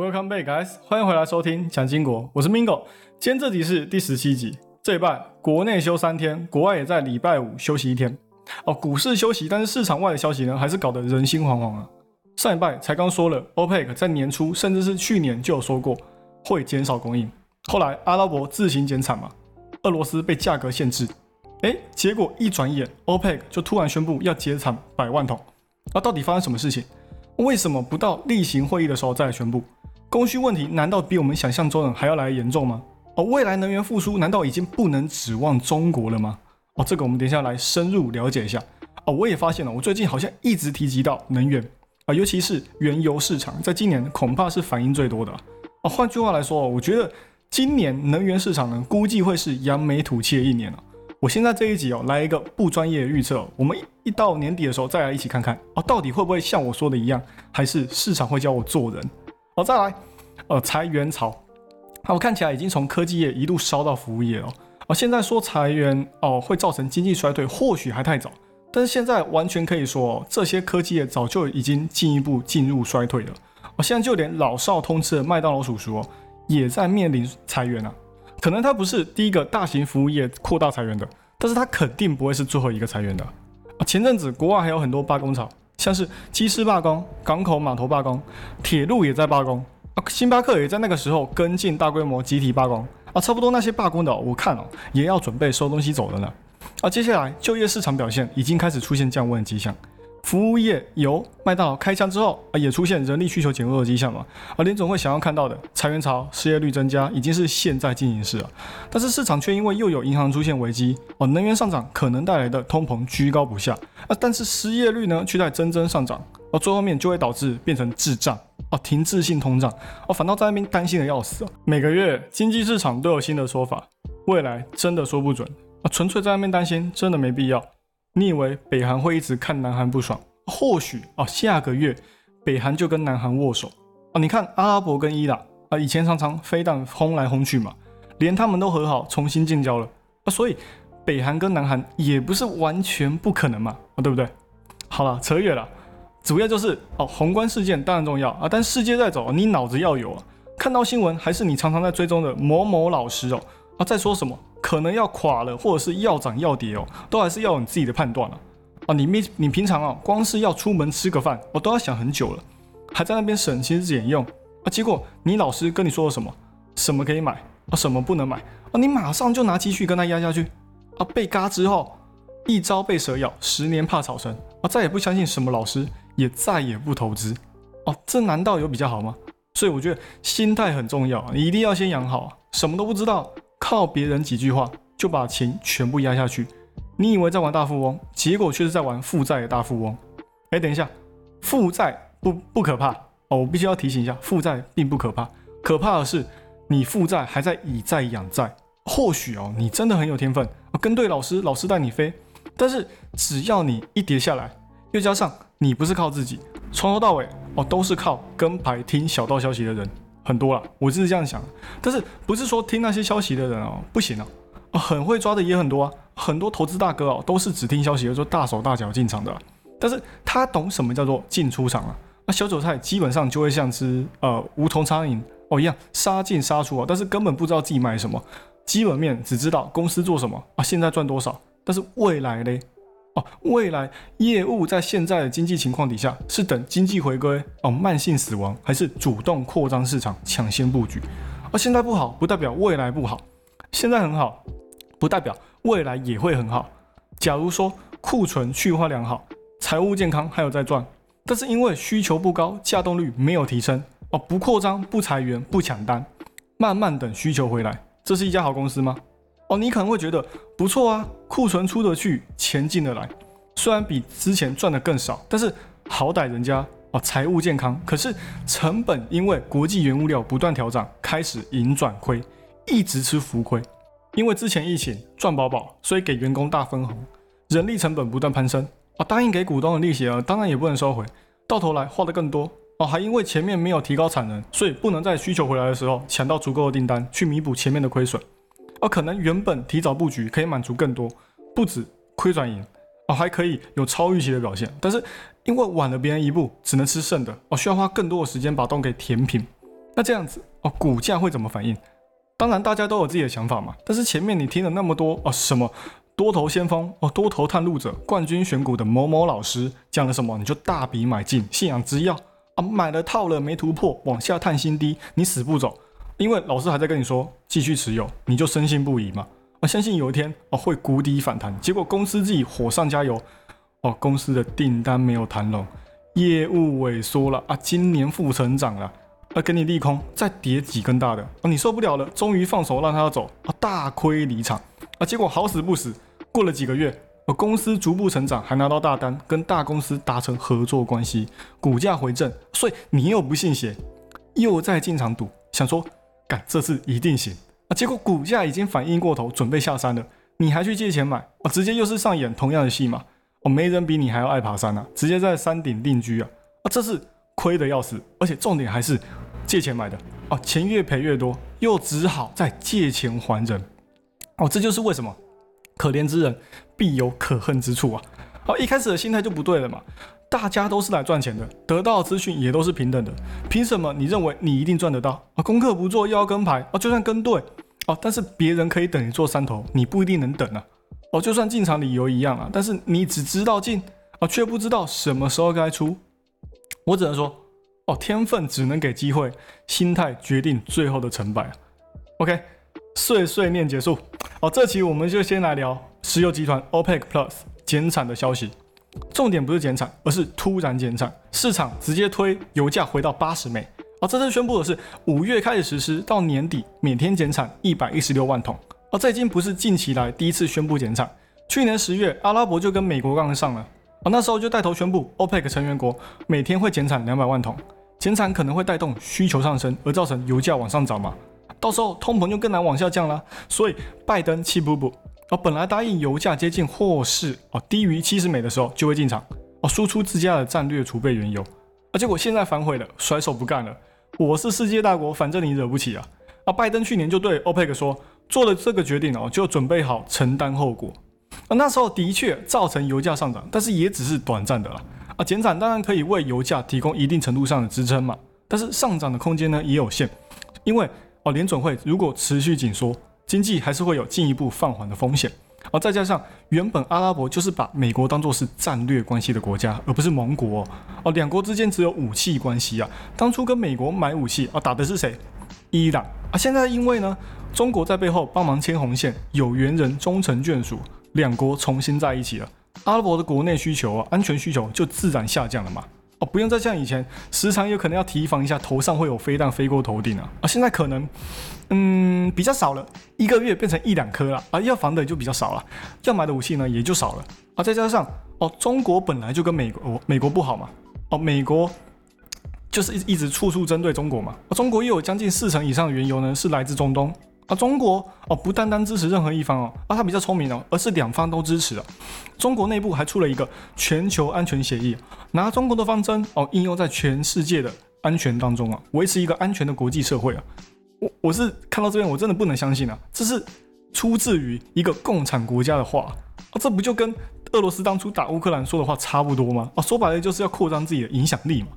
Welcome back, guys！欢迎回来收听蒋经国，我是 Mingo。今天这集是第十七集。这一拜国内休三天，国外也在礼拜五休息一天。哦，股市休息，但是市场外的消息呢，还是搞得人心惶惶啊。上一拜才刚说了，OPEC 在年初甚至是去年就有说过会减少供应，后来阿拉伯自行减产嘛，俄罗斯被价格限制，哎，结果一转眼，OPEC 就突然宣布要减产百万桶。那到底发生什么事情？为什么不到例行会议的时候再来宣布？供需问题难道比我们想象中的还要来严重吗？哦，未来能源复苏难道已经不能指望中国了吗？哦，这个我们等一下来深入了解一下。哦，我也发现了，我最近好像一直提及到能源啊，尤其是原油市场，在今年恐怕是反应最多的。哦，换句话来说，我觉得今年能源市场呢，估计会是扬眉吐气的一年了。我现在这一集哦，来一个不专业的预测，我们一到年底的时候再来一起看看哦，到底会不会像我说的一样，还是市场会教我做人？好，再来，呃，裁员潮，好，我看起来已经从科技业一路烧到服务业了。哦，现在说裁员哦会造成经济衰退，或许还太早，但是现在完全可以说，这些科技业早就已经进一步进入衰退了。哦，现在就连老少通吃的麦当劳叔叔哦，也在面临裁员啊。可能他不是第一个大型服务业扩大裁员的，但是他肯定不会是最后一个裁员的。前阵子国外还有很多罢工潮。像是机师罢工、港口码头罢工、铁路也在罢工啊，星巴克也在那个时候跟进大规模集体罢工啊，差不多那些罢工的，我看哦也要准备收东西走了呢。啊，接下来就业市场表现已经开始出现降温的迹象。服务业由麦当劳开枪之后啊，也出现人力需求减弱的迹象嘛。而，联总会想要看到的裁员潮、失业率增加，已经是现在进行式了。但是市场却因为又有银行出现危机，哦，能源上涨可能带来的通膨居高不下啊，但是失业率呢却在增增上涨，哦，最后面就会导致变成滞胀，哦，停滞性通胀，哦，反倒在那边担心的要死啊。每个月经济市场都有新的说法，未来真的说不准啊，纯粹在那边担心真的没必要。你以为北韩会一直看南韩不爽？或许啊，下个月北韩就跟南韩握手啊！你看阿拉伯跟伊朗啊，以前常常飞弹轰来轰去嘛，连他们都和好，重新建交了啊！所以北韩跟南韩也不是完全不可能嘛，啊，对不对？好了，扯远了，主要就是哦，宏观事件当然重要啊，但世界在走，你脑子要有啊！看到新闻还是你常常在追踪的某某老师哦啊，在说什么？可能要垮了，或者是要涨要跌哦，都还是要有你自己的判断了啊！你没你平常啊，光是要出门吃个饭，我都要想很久了，还在那边省吃俭用啊！结果你老师跟你说了什么？什么可以买啊？什么不能买啊？你马上就拿积蓄跟他压下去啊！被嘎之后，一朝被蛇咬，十年怕草绳啊！再也不相信什么老师，也再也不投资哦！这难道有比较好吗？所以我觉得心态很重要，你一定要先养好，什么都不知道。靠别人几句话就把钱全部压下去，你以为在玩大富翁，结果却是在玩负债的大富翁。哎，等一下，负债不不可怕哦，我必须要提醒一下，负债并不可怕，可怕的是你负债还在以债养债。或许哦，你真的很有天分，跟对老师，老师带你飞。但是只要你一跌下来，又加上你不是靠自己，从头到尾哦都是靠跟牌听小道消息的人。很多了，我就是这样想，但是不是说听那些消息的人哦不行啊，很会抓的也很多啊，很多投资大哥哦都是只听消息就大手大脚进场的，但是他懂什么叫做进出场啊？那小韭菜基本上就会像只呃无头苍蝇哦一样杀进杀出啊，但是根本不知道自己买什么，基本面只知道公司做什么啊，现在赚多少，但是未来嘞？哦，未来业务在现在的经济情况底下，是等经济回归哦，慢性死亡，还是主动扩张市场，抢先布局？而现在不好，不代表未来不好；现在很好，不代表未来也会很好。假如说库存去化良好，财务健康还有在赚，但是因为需求不高，价动率没有提升哦，不扩张，不裁员，不抢单，慢慢等需求回来，这是一家好公司吗？哦，你可能会觉得不错啊，库存出得去，钱进得来，虽然比之前赚的更少，但是好歹人家哦财务健康。可是成本因为国际原物料不断调涨，开始盈转亏，一直吃浮亏。因为之前疫情赚饱饱，所以给员工大分红，人力成本不断攀升啊，答应给股东的利息啊，当然也不能收回，到头来花的更多哦，还因为前面没有提高产能，所以不能在需求回来的时候抢到足够的订单去弥补前面的亏损。哦，可能原本提早布局可以满足更多，不止亏转盈，哦，还可以有超预期的表现。但是因为晚了别人一步，只能吃剩的，哦，需要花更多的时间把洞给填平。那这样子哦，股价会怎么反应？当然大家都有自己的想法嘛。但是前面你听了那么多哦，什么多头先锋哦，多头探路者，冠军选股的某某老师讲了什么，你就大笔买进，信仰之药啊，买了套了没突破，往下探新低，你死不走，因为老师还在跟你说继续持有，你就深信不疑嘛。啊，相信有一天哦会谷底反弹，结果公司自己火上加油哦，公司的订单没有谈拢，业务萎缩了啊，今年负成长了。啊，给你利空，再叠几根大的啊，你受不了了，终于放手让他走啊，大亏离场啊，结果好死不死，过了几个月，啊，公司逐步成长，还拿到大单，跟大公司达成合作关系，股价回正，所以你又不信邪，又在进场赌，想说，干这次一定行。啊，结果股价已经反应过头，准备下山了，你还去借钱买？啊，直接又是上演同样的戏码，哦，没人比你还要爱爬山啊，直接在山顶定居啊，啊，这次。亏的要死，而且重点还是借钱买的。哦，钱越赔越多，又只好再借钱还人。哦，这就是为什么可怜之人必有可恨之处啊！好，一开始的心态就不对了嘛，大家都是来赚钱的，得到资讯也都是平等的，凭什么你认为你一定赚得到啊？功课不做又要跟牌啊？就算跟对哦，但是别人可以等你做三头，你不一定能等啊！哦，就算进场理由一样啊，但是你只知道进啊，却不知道什么时候该出。我只能说，哦，天分只能给机会，心态决定最后的成败啊。OK，碎碎念结束。哦，这期我们就先来聊石油集团 OPEC Plus 减产的消息。重点不是减产，而是突然减产，市场直接推油价回到八十美。而，这次宣布的是五月开始实施，到年底每天减产一百一十六万桶。啊，这已经不是近期来第一次宣布减产，去年十月阿拉伯就跟美国杠上了。啊，那时候就带头宣布，OPEC 成员国每天会减产两百万桶，减产可能会带动需求上升，而造成油价往上涨嘛。到时候通膨就更难往下降了。所以拜登气不不，啊，本来答应油价接近或是啊低于七十美的时候就会进场，啊输出自家的战略储备原油，啊结果现在反悔了，甩手不干了。我是世界大国，反正你惹不起啊。啊，拜登去年就对 OPEC 说，做了这个决定哦，就准备好承担后果。啊，那时候的确造成油价上涨，但是也只是短暂的啦。啊，减产当然可以为油价提供一定程度上的支撑嘛，但是上涨的空间呢也有限，因为哦联准会如果持续紧缩，经济还是会有进一步放缓的风险。而，再加上原本阿拉伯就是把美国当作是战略关系的国家，而不是盟国哦，两国之间只有武器关系啊。当初跟美国买武器啊，打的是谁？伊朗啊。现在因为呢，中国在背后帮忙牵红线，有缘人终成眷属。两国重新在一起了，阿拉伯的国内需求啊，安全需求就自然下降了嘛。哦，不用再像以前，时常有可能要提防一下头上会有飞弹飞过头顶啊。啊，现在可能，嗯，比较少了，一个月变成一两颗了啊，要防的就比较少了，要买的武器呢也就少了啊。再加上哦，中国本来就跟美国美国不好嘛，哦，美国就是一一直处处针对中国嘛。中国又有将近四成以上的原油呢是来自中东。啊，中国哦，不单单支持任何一方哦，啊，他比较聪明哦，而是两方都支持啊。中国内部还出了一个全球安全协议，拿中国的方针哦应用在全世界的安全当中啊，维持一个安全的国际社会啊。我我是看到这边，我真的不能相信啊，这是出自于一个共产国家的话啊，这不就跟俄罗斯当初打乌克兰说的话差不多吗？啊，说白了就是要扩张自己的影响力嘛。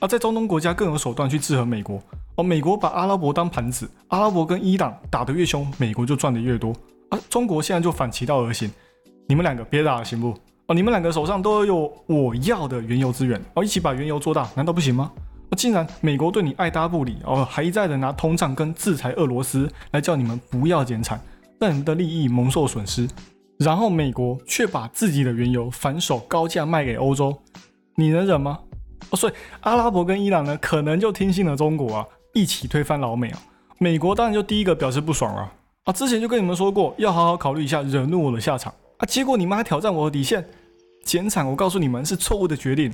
啊，在中东国家更有手段去制衡美国。哦，美国把阿拉伯当盘子，阿拉伯跟伊朗打得越凶，美国就赚得越多。啊，中国现在就反其道而行，你们两个别打了，行不？哦，你们两个手上都有我要的原油资源，哦，一起把原油做大，难道不行吗？啊，既然美国对你爱搭不理，哦，还一再的拿通胀跟制裁俄罗斯来叫你们不要减产，让你们的利益蒙受损失，然后美国却把自己的原油反手高价卖给欧洲，你能忍吗？哦，所以阿拉伯跟伊朗呢，可能就听信了中国啊。一起推翻老美啊！美国当然就第一个表示不爽了啊！之前就跟你们说过，要好好考虑一下惹怒我的下场啊！结果你们还挑战我的底线，减产，我告诉你们是错误的决定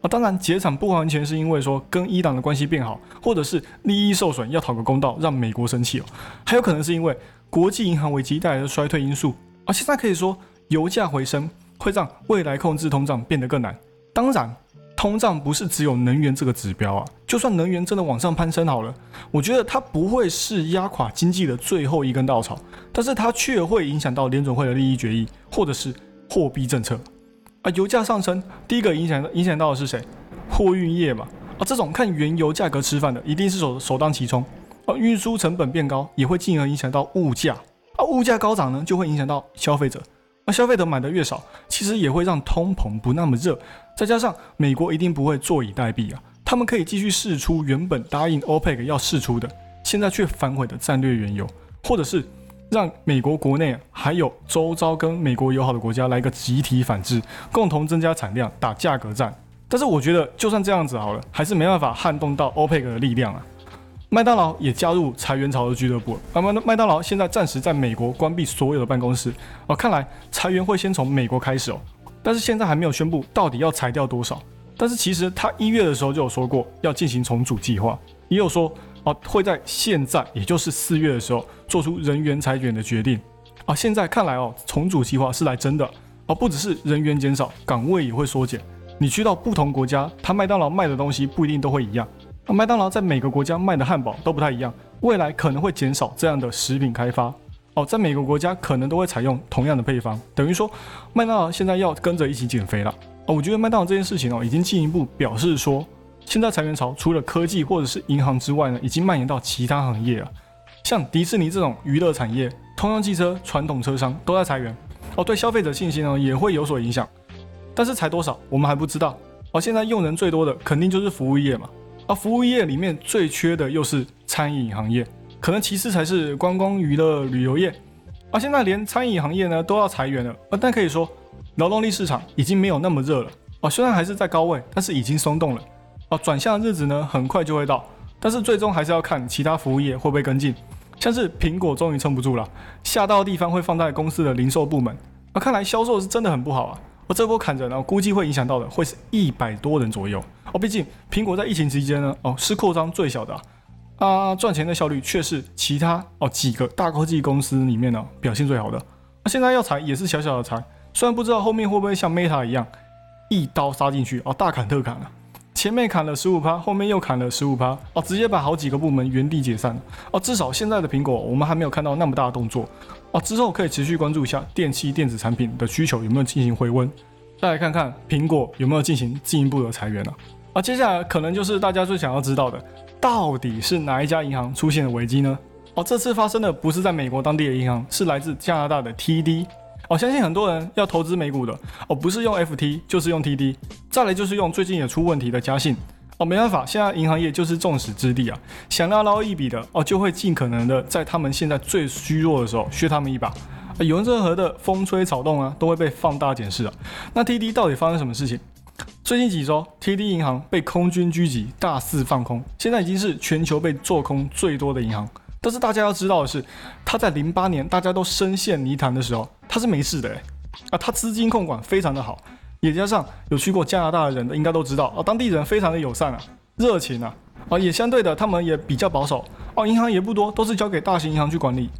啊！当然，减产不完全是因为说跟伊朗的关系变好，或者是利益受损要讨个公道，让美国生气哦，还有可能是因为国际银行危机带来的衰退因素啊！现在可以说油价回升会让未来控制通胀变得更难，当然。通胀不是只有能源这个指标啊，就算能源真的往上攀升好了，我觉得它不会是压垮经济的最后一根稻草，但是它却会影响到联准会的利益决议或者是货币政策啊。油价上升，第一个影响影响到的是谁？货运业嘛，啊，这种看原油价格吃饭的，一定是首首当其冲。啊，运输成本变高，也会进而影响到物价。啊，物价高涨呢，就会影响到消费者。那消费者买的越少，其实也会让通膨不那么热。再加上美国一定不会坐以待毙啊，他们可以继续试出原本答应 OPEC 要试出的，现在却反悔的战略原油，或者是让美国国内还有周遭跟美国友好的国家来个集体反制，共同增加产量，打价格战。但是我觉得，就算这样子好了，还是没办法撼动到 OPEC 的力量啊。麦当劳也加入裁员潮的俱乐部。那么麦当劳现在暂时在美国关闭所有的办公室。哦，看来裁员会先从美国开始哦。但是现在还没有宣布到底要裁掉多少。但是其实他一月的时候就有说过要进行重组计划，也有说哦会在现在，也就是四月的时候做出人员裁员的决定。啊，现在看来哦，重组计划是来真的。哦，不只是人员减少，岗位也会缩减。你去到不同国家，他麦当劳卖的东西不一定都会一样。麦当劳在每个国家卖的汉堡都不太一样，未来可能会减少这样的食品开发哦，在每个国家可能都会采用同样的配方，等于说麦当劳现在要跟着一起减肥了哦。我觉得麦当劳这件事情哦，已经进一步表示说，现在裁员潮除了科技或者是银行之外呢，已经蔓延到其他行业了。像迪士尼这种娱乐产业、通用汽车、传统车商都在裁员哦，对消费者信心呢也会有所影响。但是裁多少我们还不知道哦。现在用人最多的肯定就是服务业嘛。而服务业里面最缺的又是餐饮行业，可能其次才是观光娱乐旅游业。而现在连餐饮行业呢都要裁员了，啊，但可以说劳动力市场已经没有那么热了。啊，虽然还是在高位，但是已经松动了。啊，转向的日子呢很快就会到，但是最终还是要看其他服务业会不会跟进。像是苹果终于撑不住了，下到地方会放在公司的零售部门。啊，看来销售是真的很不好啊。而这波砍人呢，估计会影响到的会是一百多人左右。哦，毕竟苹果在疫情期间呢，哦是扩张最小的啊，赚钱的效率却是其他哦几个大科技公司里面呢表现最好的。那现在要裁也是小小的裁，虽然不知道后面会不会像 Meta 一样一刀杀进去哦，大砍特砍啊，前面砍了十五趴，后面又砍了十五趴哦，直接把好几个部门原地解散哦。至少现在的苹果我们还没有看到那么大的动作哦，之后可以持续关注一下电器电子产品的需求有没有进行回温，再来看看苹果有没有进行进一步的裁员了。啊，接下来可能就是大家最想要知道的，到底是哪一家银行出现了危机呢？哦，这次发生的不是在美国当地的银行，是来自加拿大的 TD。哦，相信很多人要投资美股的，哦，不是用 FT 就是用 TD，再来就是用最近也出问题的嘉信。哦，没办法，现在银行业就是众矢之的啊，想要捞一笔的，哦，就会尽可能的在他们现在最虚弱的时候削他们一把。有任何的风吹草动啊，都会被放大检视啊。那 TD 到底发生什么事情？最近几周，TD 银行被空军狙击，大肆放空，现在已经是全球被做空最多的银行。但是大家要知道的是，他在零八年大家都深陷泥潭的时候，他是没事的哎，啊，他资金控管非常的好，也加上有去过加拿大的人的应该都知道啊，当地人非常的友善啊，热情啊，啊，也相对的他们也比较保守哦，银行也不多，都是交给大型银行去管理。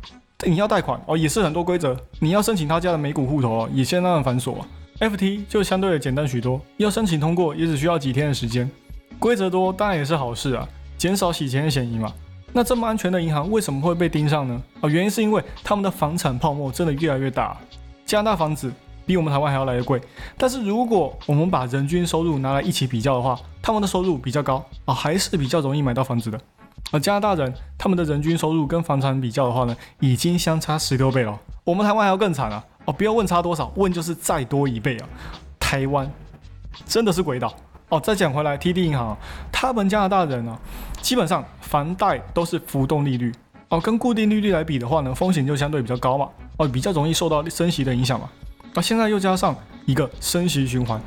你要贷款哦，也是很多规则，你要申请他家的美股户头哦，也相当的繁琐。FT 就相对的简单许多，要申请通过也只需要几天的时间。规则多当然也是好事啊，减少洗钱的嫌疑嘛。那这么安全的银行为什么会被盯上呢？啊，原因是因为他们的房产泡沫真的越来越大。加拿大房子比我们台湾还要来得贵，但是如果我们把人均收入拿来一起比较的话，他们的收入比较高啊，还是比较容易买到房子的。而加拿大人他们的人均收入跟房产比较的话呢，已经相差十六倍了。我们台湾还要更惨啊！哦，不要问差多少，问就是再多一倍啊！台湾真的是鬼岛哦。再讲回来，TD 银行，他们加拿大人呢，基本上房贷都是浮动利率哦，跟固定利率来比的话呢，风险就相对比较高嘛，哦，比较容易受到升息的影响嘛。那现在又加上一个升息循环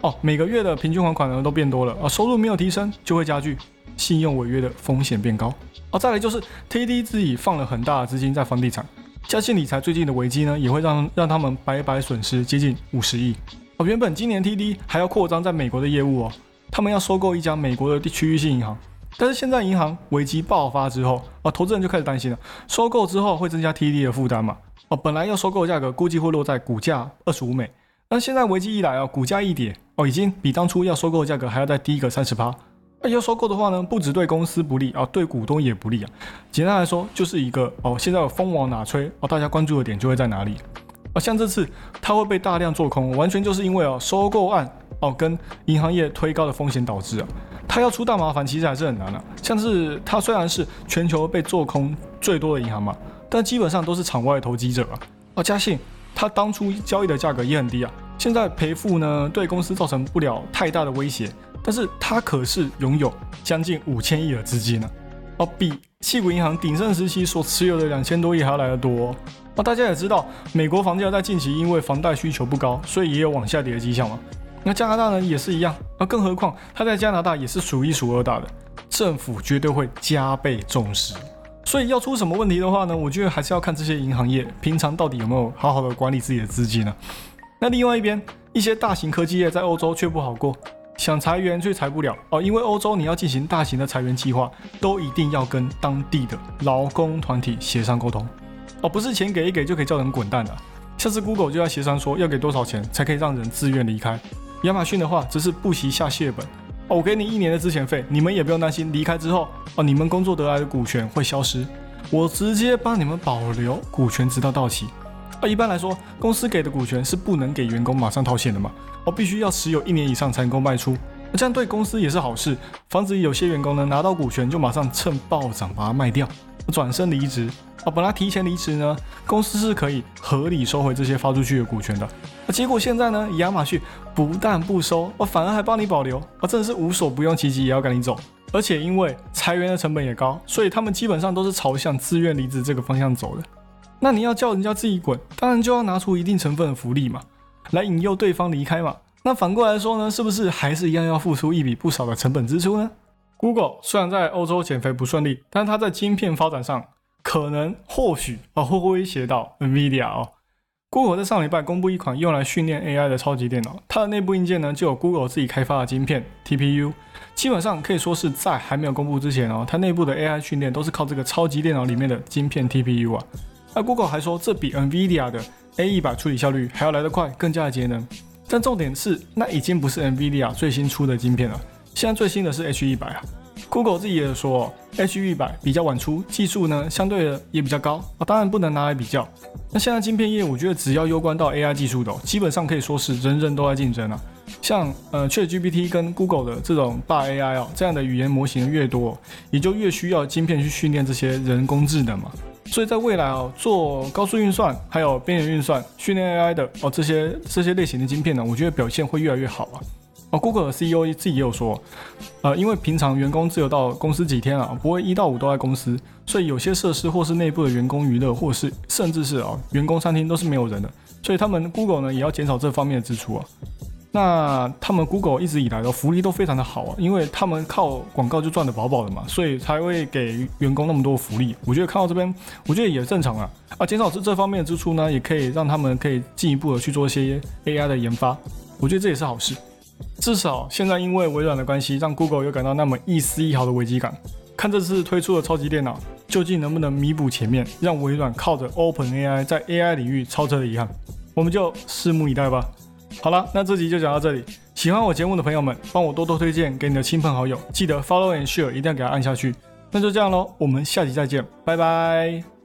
哦，每个月的平均还款额都变多了啊，收入没有提升，就会加剧信用违约的风险变高哦。再来就是 TD 自己放了很大的资金在房地产。嘉信理财最近的危机呢，也会让让他们白白损失接近五十亿哦。原本今年 TD 还要扩张在美国的业务哦，他们要收购一家美国的区域性银行，但是现在银行危机爆发之后啊，投资人就开始担心了，收购之后会增加 TD 的负担嘛？哦，本来要收购价格估计会落在股价二十五美，那现在危机一来啊，股价一跌哦，已经比当初要收购的价格还要再低一个三十八。那要收购的话呢，不只对公司不利啊，对股东也不利啊。简单来说，就是一个哦，现在风往哪吹哦，大家关注的点就会在哪里啊。像这次它会被大量做空，完全就是因为哦，收购案哦跟银行业推高的风险导致啊。它要出大麻烦其实还是很难的。像是它虽然是全球被做空最多的银行嘛，但基本上都是场外投机者啊。而嘉信它当初交易的价格也很低啊，现在赔付呢对公司造成不了太大的威胁，但是它可是拥有将近五千亿的资金呢。哦，比硅谷银行鼎盛时期所持有的两千多亿还要来得多。那大家也知道，美国房价在近期因为房贷需求不高，所以也有往下跌的迹象嘛。那加拿大呢也是一样，那更何况它在加拿大也是数一数二大的，政府绝对会加倍重视。所以要出什么问题的话呢，我觉得还是要看这些银行业平常到底有没有好好的管理自己的资金呢。那另外一边，一些大型科技业在欧洲却不好过。想裁员却裁不了哦，因为欧洲你要进行大型的裁员计划，都一定要跟当地的劳工团体协商沟通哦，不是钱给一给就可以叫人滚蛋的。像是 Google 就要协商说要给多少钱才可以让人自愿离开，亚马逊的话只是不惜下血本哦，我给你一年的资遣费，你们也不用担心离开之后哦，你们工作得来的股权会消失，我直接帮你们保留股权直到到期。啊，一般来说，公司给的股权是不能给员工马上套现的嘛？哦，必须要持有一年以上才能够卖出。这样对公司也是好事，防止有些员工呢拿到股权就马上趁暴涨把它卖掉，转身离职。啊，本来提前离职呢，公司是可以合理收回这些发出去的股权的。那结果现在呢，亚马逊不但不收，哦，反而还帮你保留，啊，真的是无所不用其极也要赶你走。而且因为裁员的成本也高，所以他们基本上都是朝向自愿离职这个方向走的。那你要叫人家自己滚，当然就要拿出一定成分的福利嘛，来引诱对方离开嘛。那反过来说呢，是不是还是一样要付出一笔不少的成本支出呢？Google 虽然在欧洲减肥不顺利，但它在晶片发展上可能或许啊会威胁到 Nvidia 哦。Google 在上礼拜公布一款用来训练 AI 的超级电脑，它的内部硬件呢就有 Google 自己开发的晶片 TPU，基本上可以说是在还没有公布之前哦，它内部的 AI 训练都是靠这个超级电脑里面的晶片 TPU 啊。那 Google 还说，这比 NVIDIA 的 A 一百处理效率还要来得快，更加的节能。但重点是，那已经不是 NVIDIA 最新出的晶片了，现在最新的是 H 一百啊。Google 自己也说，H 一百比较晚出，技术呢相对的也比较高啊，当然不能拿来比较。那现在晶片业务，我觉得只要攸关到 AI 技术的，基本上可以说是人人都在竞争啊。像呃 ChatGPT 跟 Google 的这种大 AI 哦，这样的语言模型越多，也就越需要晶片去训练这些人工智能嘛。所以在未来哦，做高速运算还有边缘运算、训练 AI 的哦，这些这些类型的晶片呢，我觉得表现会越来越好啊。哦，Google 的 CEO 自己也有说，呃，因为平常员工只有到公司几天啊，不会一到五都在公司，所以有些设施或是内部的员工娱乐，或是甚至是啊员工餐厅都是没有人的，所以他们 Google 呢也要减少这方面的支出啊。那他们 Google 一直以来的福利都非常的好啊，因为他们靠广告就赚得饱饱的嘛，所以才会给员工那么多福利。我觉得看到这边，我觉得也正常啊。啊，减少这这方面的支出呢，也可以让他们可以进一步的去做一些 AI 的研发。我觉得这也是好事。至少现在因为微软的关系，让 Google 有感到那么一丝一毫的危机感。看这次推出的超级电脑，究竟能不能弥补前面让微软靠着 Open AI 在 AI 领域超车的遗憾？我们就拭目以待吧。好了，那这集就讲到这里。喜欢我节目的朋友们，帮我多多推荐给你的亲朋好友，记得 follow and share，一定要给他按下去。那就这样喽，我们下集再见，拜拜。